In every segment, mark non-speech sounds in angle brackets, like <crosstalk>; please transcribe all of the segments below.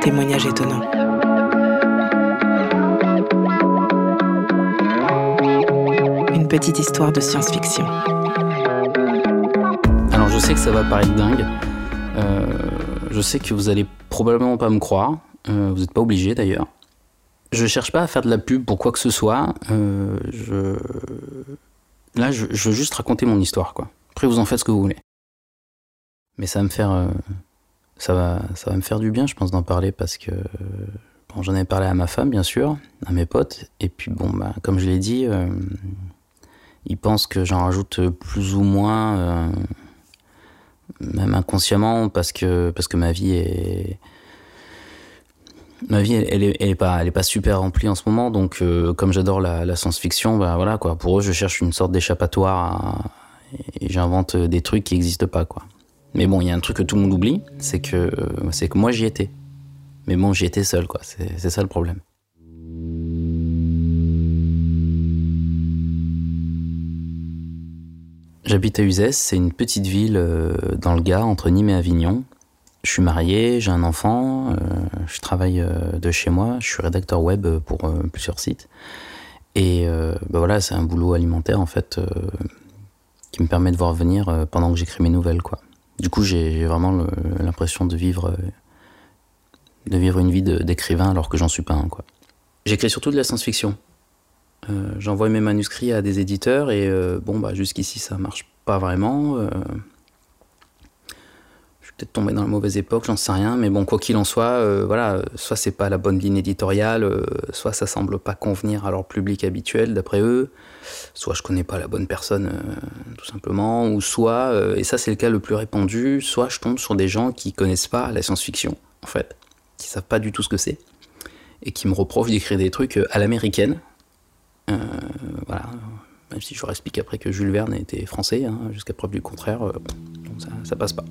témoignage étonnant. Une petite histoire de science-fiction. Alors je sais que ça va paraître dingue. Euh, je sais que vous allez probablement pas me croire. Euh, vous n'êtes pas obligé d'ailleurs. Je cherche pas à faire de la pub pour quoi que ce soit. Euh, je... Là, je, veux juste raconter mon histoire, quoi. Après, vous en faites ce que vous voulez. Mais ça va me faire, ça va, ça va me faire du bien, je pense, d'en parler parce que bon, j'en ai parlé à ma femme, bien sûr, à mes potes, et puis bon, bah, comme je l'ai dit, euh, ils pensent que j'en rajoute plus ou moins, euh, même inconsciemment, parce que parce que ma vie est ma vie elle, est, elle est pas elle est pas super remplie en ce moment. Donc euh, comme j'adore la, science-fiction bah voilà quoi. Pour eux je cherche une sorte d'échappatoire et j'invente des trucs qui n'existent pas quoi mais bon, il y a un truc que tout le monde oublie, c'est que, c'est que moi j'y étais. Mais bon, j'y étais seul, quoi. C'est ça le problème. J'habite à Uzès, c'est une petite ville euh, dans le Gard, entre Nîmes et Avignon. Je suis marié, j'ai un enfant, euh, je travaille euh, de chez moi, je suis rédacteur web pour plusieurs sites. Et bah voilà, c'est un boulot alimentaire en fait qui me permet de voir venir pendant que j'écris mes nouvelles, quoi. Du coup, j'ai vraiment l'impression de vivre, de vivre une vie d'écrivain alors que j'en suis pas un. J'écris surtout de la science-fiction. Euh, J'envoie mes manuscrits à des éditeurs et euh, bon, bah, jusqu'ici, ça marche pas vraiment. Peut-être tombé dans la mauvaise époque, j'en sais rien, mais bon, quoi qu'il en soit, euh, voilà, soit c'est pas la bonne ligne éditoriale, euh, soit ça semble pas convenir à leur public habituel d'après eux, soit je connais pas la bonne personne euh, tout simplement, ou soit, et ça c'est le cas le plus répandu, soit je tombe sur des gens qui connaissent pas la science-fiction, en fait, qui savent pas du tout ce que c'est, et qui me reprochent d'écrire des trucs à l'américaine, voilà, même si je leur explique après que Jules Verne était français, hein, jusqu'à preuve du contraire, ça, ça passe pas.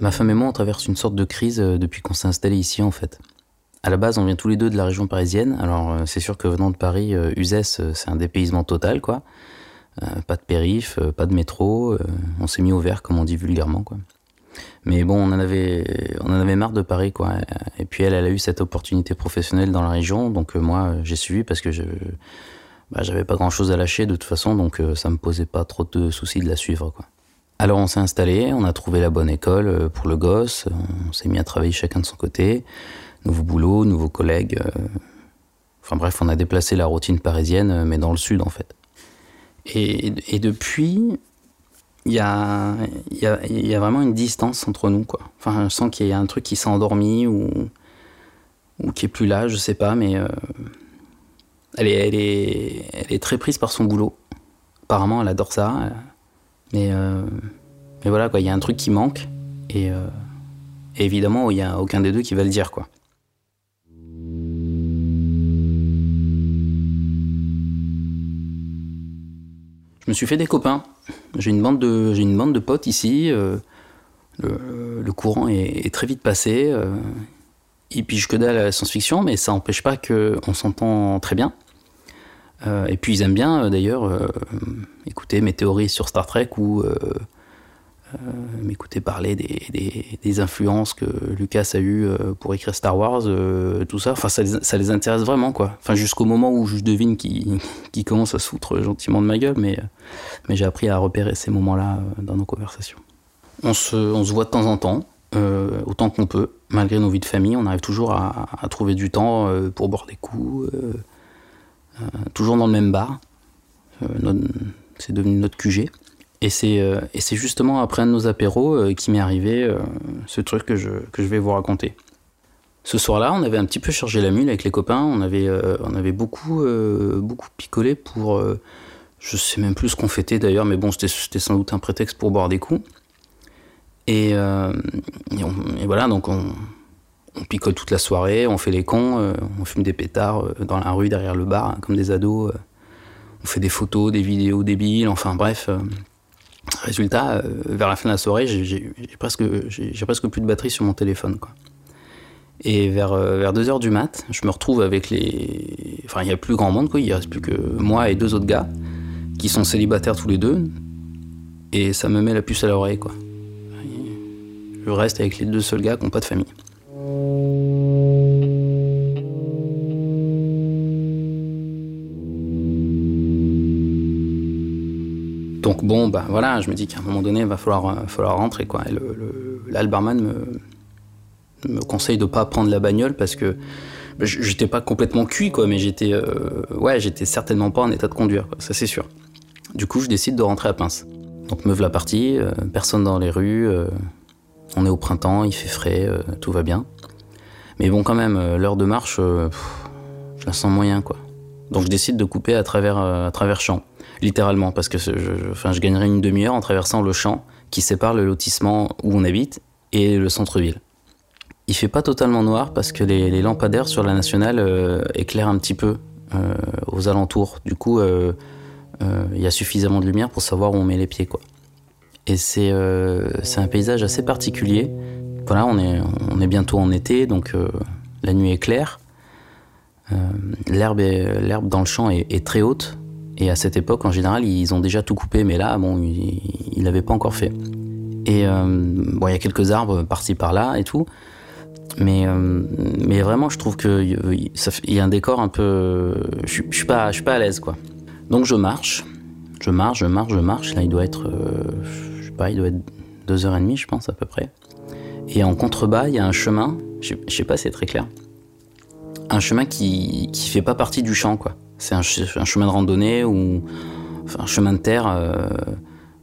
Ma femme et moi, on traverse une sorte de crise euh, depuis qu'on s'est installé ici, en fait. À la base, on vient tous les deux de la région parisienne. Alors, euh, c'est sûr que venant de Paris, euh, Uzès, c'est un dépaysement total, quoi. pas de périph, pas de métro. on s'est mis au vert, comme on dit vulgairement, quoi. Mais bon, on en avait, on en avait marre de Paris, quoi. Et puis elle, elle a eu cette opportunité professionnelle dans la région, donc moi, j'ai suivi parce que je, bah, j'avais pas grand chose à lâcher de toute façon, donc ça me posait pas trop de soucis de la suivre, quoi. Alors on s'est installé, on a trouvé la bonne école euh, pour le gosse, on s'est mis à travailler chacun de son côté, nouveau boulot, nouveaux collègues. Euh, enfin bref, on a déplacé la routine parisienne, euh, mais dans le sud en fait. Et, depuis, il y a, vraiment une distance entre nous. Quoi. Enfin, je sens qu'il y a un truc qui s'est endormi ou, qui est plus là, je sais pas, mais elle est très prise par son boulot. Apparemment, elle adore ça. Mais, euh, mais voilà, quoi, il y a un truc qui manque. Et, euh, évidemment, il n'y a aucun des deux qui va le dire, quoi. Je me suis fait des copains. J'ai une bande de, une bande de potes ici. Euh, le, courant est, très vite passé. Ils pigent que dalle à la science-fiction, mais ça n'empêche pas qu'on s'entend très bien. Euh, et puis ils aiment bien euh, d'ailleurs euh, écouter mes théories sur Star Trek ou m'écouter parler des, influences que Lucas a eues pour écrire Star Wars, tout ça. Enfin, ça les, intéresse vraiment, quoi. Enfin, jusqu'au moment où je devine qu'ils <laughs> qu commencent à se foutre gentiment de ma gueule, mais, j'ai appris à repérer ces moments-là dans nos conversations. On se, voit de temps en temps, autant qu'on peut, malgré nos vies de famille. On arrive toujours à, trouver du temps pour boire des coups, toujours dans le même bar. Euh, c'est devenu notre QG. Et c'est, euh, et c'est justement après un de nos apéros qui m'est arrivé ce truc que je, que je vais vous raconter. Ce soir-là, on avait un petit peu chargé la mule avec les copains. On avait, on avait beaucoup, beaucoup picolé pour. je sais même plus ce qu'on fêtait d'ailleurs, mais bon, c'était, sans doute un prétexte pour boire des coups. Et, et voilà, donc on, on picole toute la soirée, on fait les cons, euh, on fume des pétards euh, dans la rue derrière le bar, comme des ados. Euh, on fait des photos, des vidéos débiles, enfin bref. résultat, vers la fin de la soirée, j'ai presque, plus de batterie sur mon téléphone. Quoi. Et vers, vers 2h du mat, je me retrouve avec les. Enfin, il n'y a plus grand monde, quoi. il reste plus que moi et deux autres gars qui sont célibataires tous les deux. et ça me met la puce à l'oreille, quoi. Je reste avec les deux seuls gars qui n'ont pas de famille. Donc bon, bah voilà, je me dis qu'à un moment donné, il va falloir, euh, falloir rentrer, quoi. Et me, me conseille de pas prendre la bagnole parce que bah, j'étais pas complètement cuit, quoi, mais j'étais, euh, ouais, j'étais certainement pas en état de conduire, ça c'est sûr. Du coup, je décide de rentrer à Pince. Donc me la partie, euh, personne dans les rues, on est au printemps, il fait frais, tout va bien. Mais bon, quand même, l'heure de marche, je la sens moyen, quoi. Donc je décide de couper à travers, à champs littéralement, parce que je, gagnerais une demi-heure en traversant le champ qui sépare le lotissement où on habite et le centre-ville. Il fait pas totalement noir parce que les, lampadaires sur la nationale euh, éclairent un petit peu euh, aux alentours. Du coup, euh, il y a suffisamment de lumière pour savoir où on met les pieds. Et c'est c'est un paysage assez particulier. Voilà, on est, bientôt en été, donc la nuit est claire. L'herbe dans le champ est très haute, et à cette époque, en général, ils ont déjà tout coupé, mais là, bon, ils l'avaient pas encore fait. Et euh, bon, il y a quelques arbres par-ci par-là et tout. Mais, euh, vraiment, je trouve qu'il y a un décor un peu. Je, je suis pas, à l'aise, quoi. Donc je marche, je marche, je marche, je marche. Là, il doit être, euh, il doit être deux heures et demie, je pense à peu près. Et en contrebas, il y a un chemin. Je, sais pas, c'est très clair. Un chemin qui qui fait pas partie du champ, quoi. C'est un, chemin de randonnée ou un chemin de terre, euh,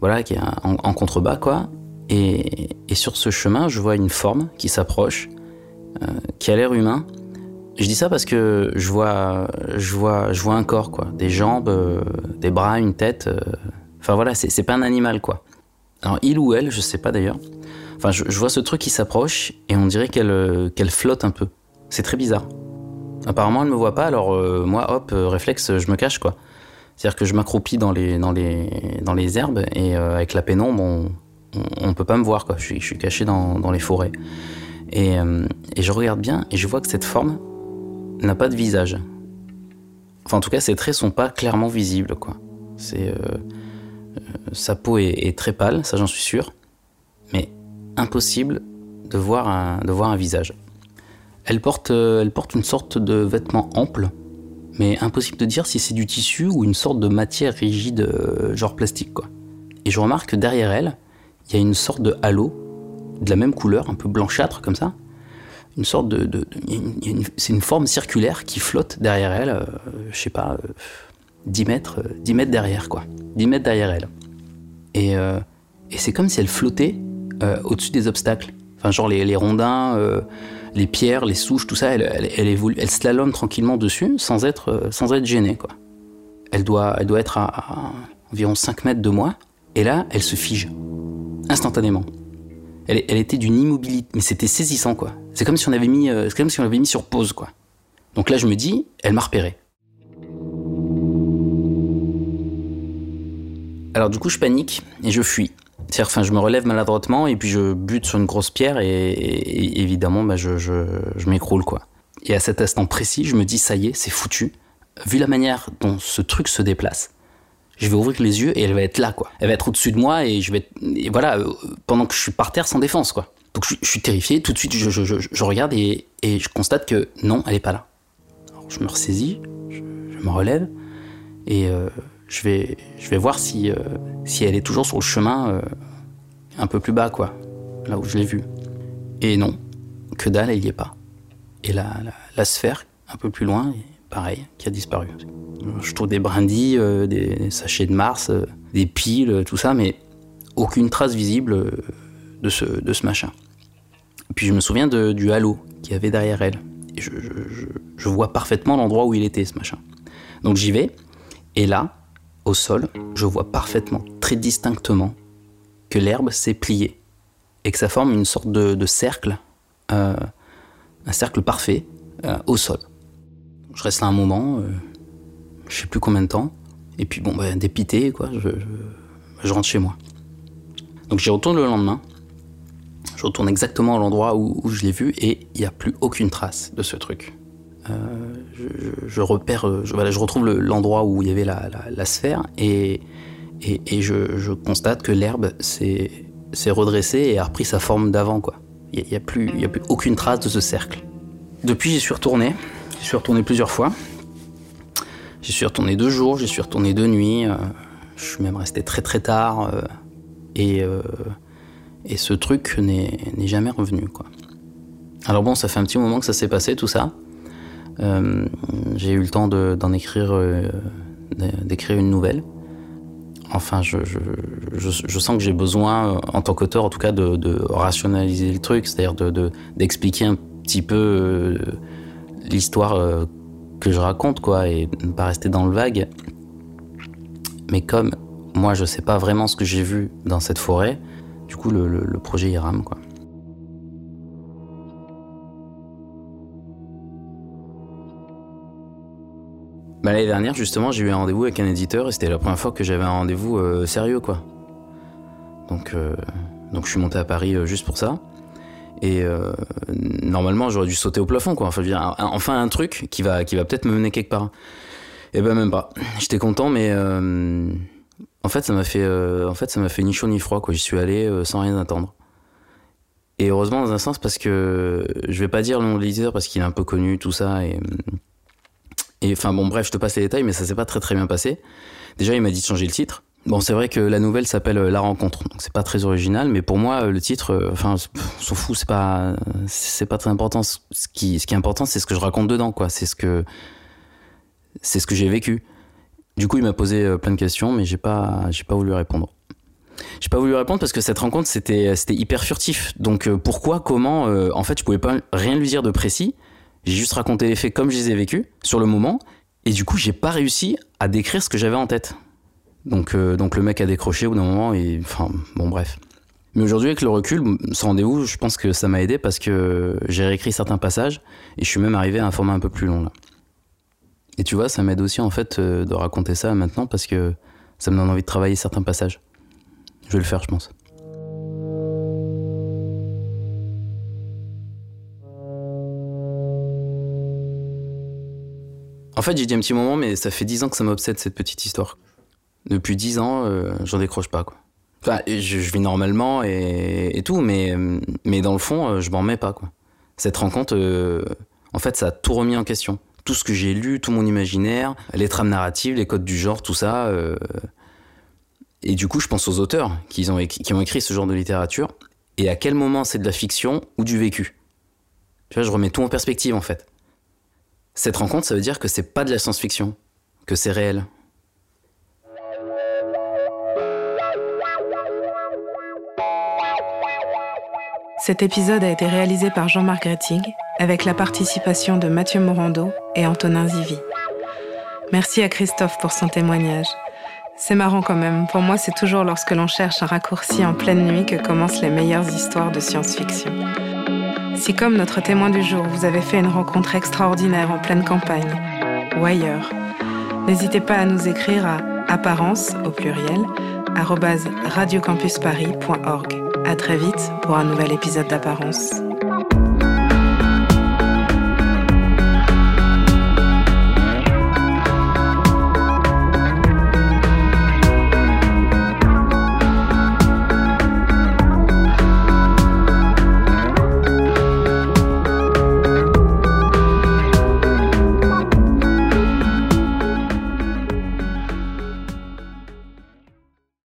voilà, qui est en, contrebas, quoi. Et, sur ce chemin, je vois une forme qui s'approche, euh, qui a l'air humain. Je dis ça parce que je vois, je vois, je vois un corps, quoi, des jambes, euh, des bras, une tête. Enfin voilà, c'est pas un animal, quoi. Alors il ou elle, je sais pas d'ailleurs. Enfin, je, vois ce truc qui s'approche et on dirait qu'elle qu'elle flotte un peu. C'est très bizarre. Apparemment, elle me voit pas, alors euh, moi, hop, euh, réflexe, je me cache, quoi. C'est-à-dire que je m'accroupis dans les, dans, les, dans les herbes et euh, avec la pénombre, on, on, peut pas me voir, quoi. Je suis, caché dans, les forêts. Et, et, je regarde bien et je vois que cette forme n'a pas de visage. Enfin, en tout cas, ses traits sont pas clairement visibles, quoi. C'est, sa peau est, très pâle, ça j'en suis sûr, mais impossible de voir un, visage. Elle porte, euh, elle porte une sorte de vêtement ample, mais impossible de dire si c'est du tissu ou une sorte de matière rigide, euh, genre plastique, quoi. Et je remarque que derrière elle, il y a une sorte de halo, de la même couleur, un peu blanchâtre comme ça. Une sorte de. c'est une forme circulaire qui flotte derrière elle, euh, je sais pas, 10 mètres, 10 mètres derrière, quoi. 10 mètres derrière elle. Et, et c'est comme si elle flottait au-dessus des obstacles. Enfin, genre les, les rondins les pierres, les souches, tout ça, elle, elle, elle slalome tranquillement dessus sans être, euh, sans être gênée. Quoi. Elle, doit, elle doit être à, environ 5 mètres de moi, et là, elle se fige, instantanément. Elle, elle était d'une immobilité, mais c'était saisissant, quoi. C'est comme si on avait mis, euh, comme si on l'avait mis sur pause, quoi. Donc là, je me dis, elle m'a repéré. Alors du coup, je panique et je fuis. C'est-à-dire, enfin, je me relève maladroitement et puis je bute sur une grosse pierre et, évidemment, bah, je, m'écroule, quoi. Et à cet instant précis, je me dis, ça y est, c'est foutu. Vu la manière dont ce truc se déplace, je vais ouvrir les yeux et elle va être là, quoi. Elle va être au-dessus de moi et je vais, et voilà, euh, pendant que je suis par terre sans défense, quoi. Donc je, suis terrifié. Tout de suite, je, regarde et, je constate que non, elle est pas là. Je me ressaisis, je, me relève et euh, je vais, je vais voir si, euh, si elle est toujours sur le chemin euh, un peu plus bas, quoi, là où je l'ai vue. Et non, que dalle, elle y est pas. Et la, la, sphère, un peu plus loin, pareil, qui a disparu. Je trouve des brindilles, euh, des sachets de Mars, des piles, tout ça, mais aucune trace visible de ce, de ce machin. puis je me souviens de, du halo qu'il y avait derrière elle. Je vois parfaitement l'endroit où il était, ce machin. Donc j'y vais, et là, au sol, je vois parfaitement, très distinctement, que l'herbe s'est pliée et que ça forme une sorte de, cercle, euh, un cercle parfait euh, au sol. Je reste là un moment, euh, je sais plus combien de temps, et puis bon, bah, dépité, quoi, je, rentre chez moi. Donc j'y retourne le lendemain, je retourne exactement à l'endroit où, où je l'ai vu et il n'y a plus aucune trace de ce truc. Euh, je, repère, euh, je, voilà, je retrouve l'endroit où il y avait la, sphère et, Et, je, constate que l'herbe s'est redressée et a repris sa forme d'avant. Il n'y a, plus, a plus aucune trace de ce cercle. Depuis, j'y suis retourné. J'y suis retourné plusieurs fois. J'y suis retourné deux jours, j'y suis retourné deux nuits. Euh, je suis même resté très très tard. Euh, et, et ce truc n'est jamais revenu. quoi. Alors bon, ça fait un petit moment que ça s'est passé tout ça. J'ai eu le temps d'en écrire, d'écrire une nouvelle. Enfin, je, sens que j'ai besoin, en tant qu'auteur en tout cas, de, rationaliser le truc, c'est-à-dire d'expliquer de, un petit peu l'histoire que je raconte, quoi, et ne pas rester dans le vague. Mais comme moi, je sais pas vraiment ce que j'ai vu dans cette forêt, du coup, le, projet y rame, quoi. Bah, L'année dernière, justement, j'ai eu un rendez-vous avec un éditeur et c'était la première fois que j'avais un rendez-vous euh, sérieux, quoi. Donc, euh, donc je suis monté à Paris euh, juste pour ça. Et normalement, j'aurais dû sauter au plafond, quoi. Enfin, enfin un truc qui va, qui va peut-être me mener quelque part. Et eh ben même pas. J'étais content, mais en fait, ça m'a fait, en fait, ça m'a fait ni chaud ni froid, quoi. J'y suis allé sans rien attendre. Et heureusement dans un sens parce que je vais pas dire le nom de l'éditeur parce qu'il est un peu connu, tout ça. Enfin bon, bref, je te passe les détails, mais ça s'est pas très très bien passé. Déjà, il m'a dit de changer le titre. Bon, c'est vrai que la nouvelle s'appelle euh, La Rencontre, donc c'est pas très original, mais pour moi, euh, le titre, euh, enfin, on s'en fout, c'est pas, c'est pas très important. Ce qui, ce qui est important, c'est ce que je raconte dedans, quoi. C'est ce que, c'est ce que j'ai vécu. Du coup, il m'a posé plein de questions, mais j'ai pas, j'ai pas voulu répondre. J'ai pas voulu répondre parce que cette rencontre, c'était, c'était hyper furtif. Donc, pourquoi, comment, en fait, je pouvais pas rien lui dire de précis. J'ai juste raconté les faits comme je les ai vécus sur le moment, et du coup, j'ai pas réussi à décrire ce que j'avais en tête. Donc, euh, donc le mec a décroché au bout d'un moment et enfin bon bref. Mais aujourd'hui avec le recul, ce rendez-vous, je pense que ça m'a aidé parce que j'ai réécrit certains passages et je suis même arrivé à un format un peu plus long là. Et tu vois, ça m'aide aussi en fait euh, de raconter ça maintenant parce que ça me donne envie de travailler certains passages. Je vais le faire, je pense. Fait, j'ai dit un petit moment, mais ça fait dix ans que ça m'obsède cette petite histoire. Depuis dix ans, euh, j'en décroche pas, je, vis normalement et, tout, mais, mais dans le fond, euh, je m'en mets pas. Cette rencontre, euh, en fait, ça a tout remis en question. Tout ce que j'ai lu, tout mon imaginaire, les trames narratives, les codes du genre, tout ça. Et du coup, je pense aux auteurs qui ont, écrit ce genre de littérature et à quel moment c'est de la fiction ou du vécu. Je remets tout en perspective, en fait. Cette rencontre, ça veut dire que c'est pas de la science-fiction, que c'est réel, Cet épisode a été réalisé par Jean-Marc Rettig avec la participation de Mathieu Morando et Antonin Zivi. Merci à Christophe pour son témoignage. C'est marrant quand même, pour moi c'est toujours lorsque l'on cherche un raccourci en pleine nuit que commencent les meilleures histoires de science-fiction. Si comme notre témoin du jour, vous avez fait une rencontre extraordinaire en pleine campagne ou ailleurs, n'hésitez pas à nous écrire à apparence au pluriel radiocampusparis.org. À très vite pour un nouvel épisode d'Apparence.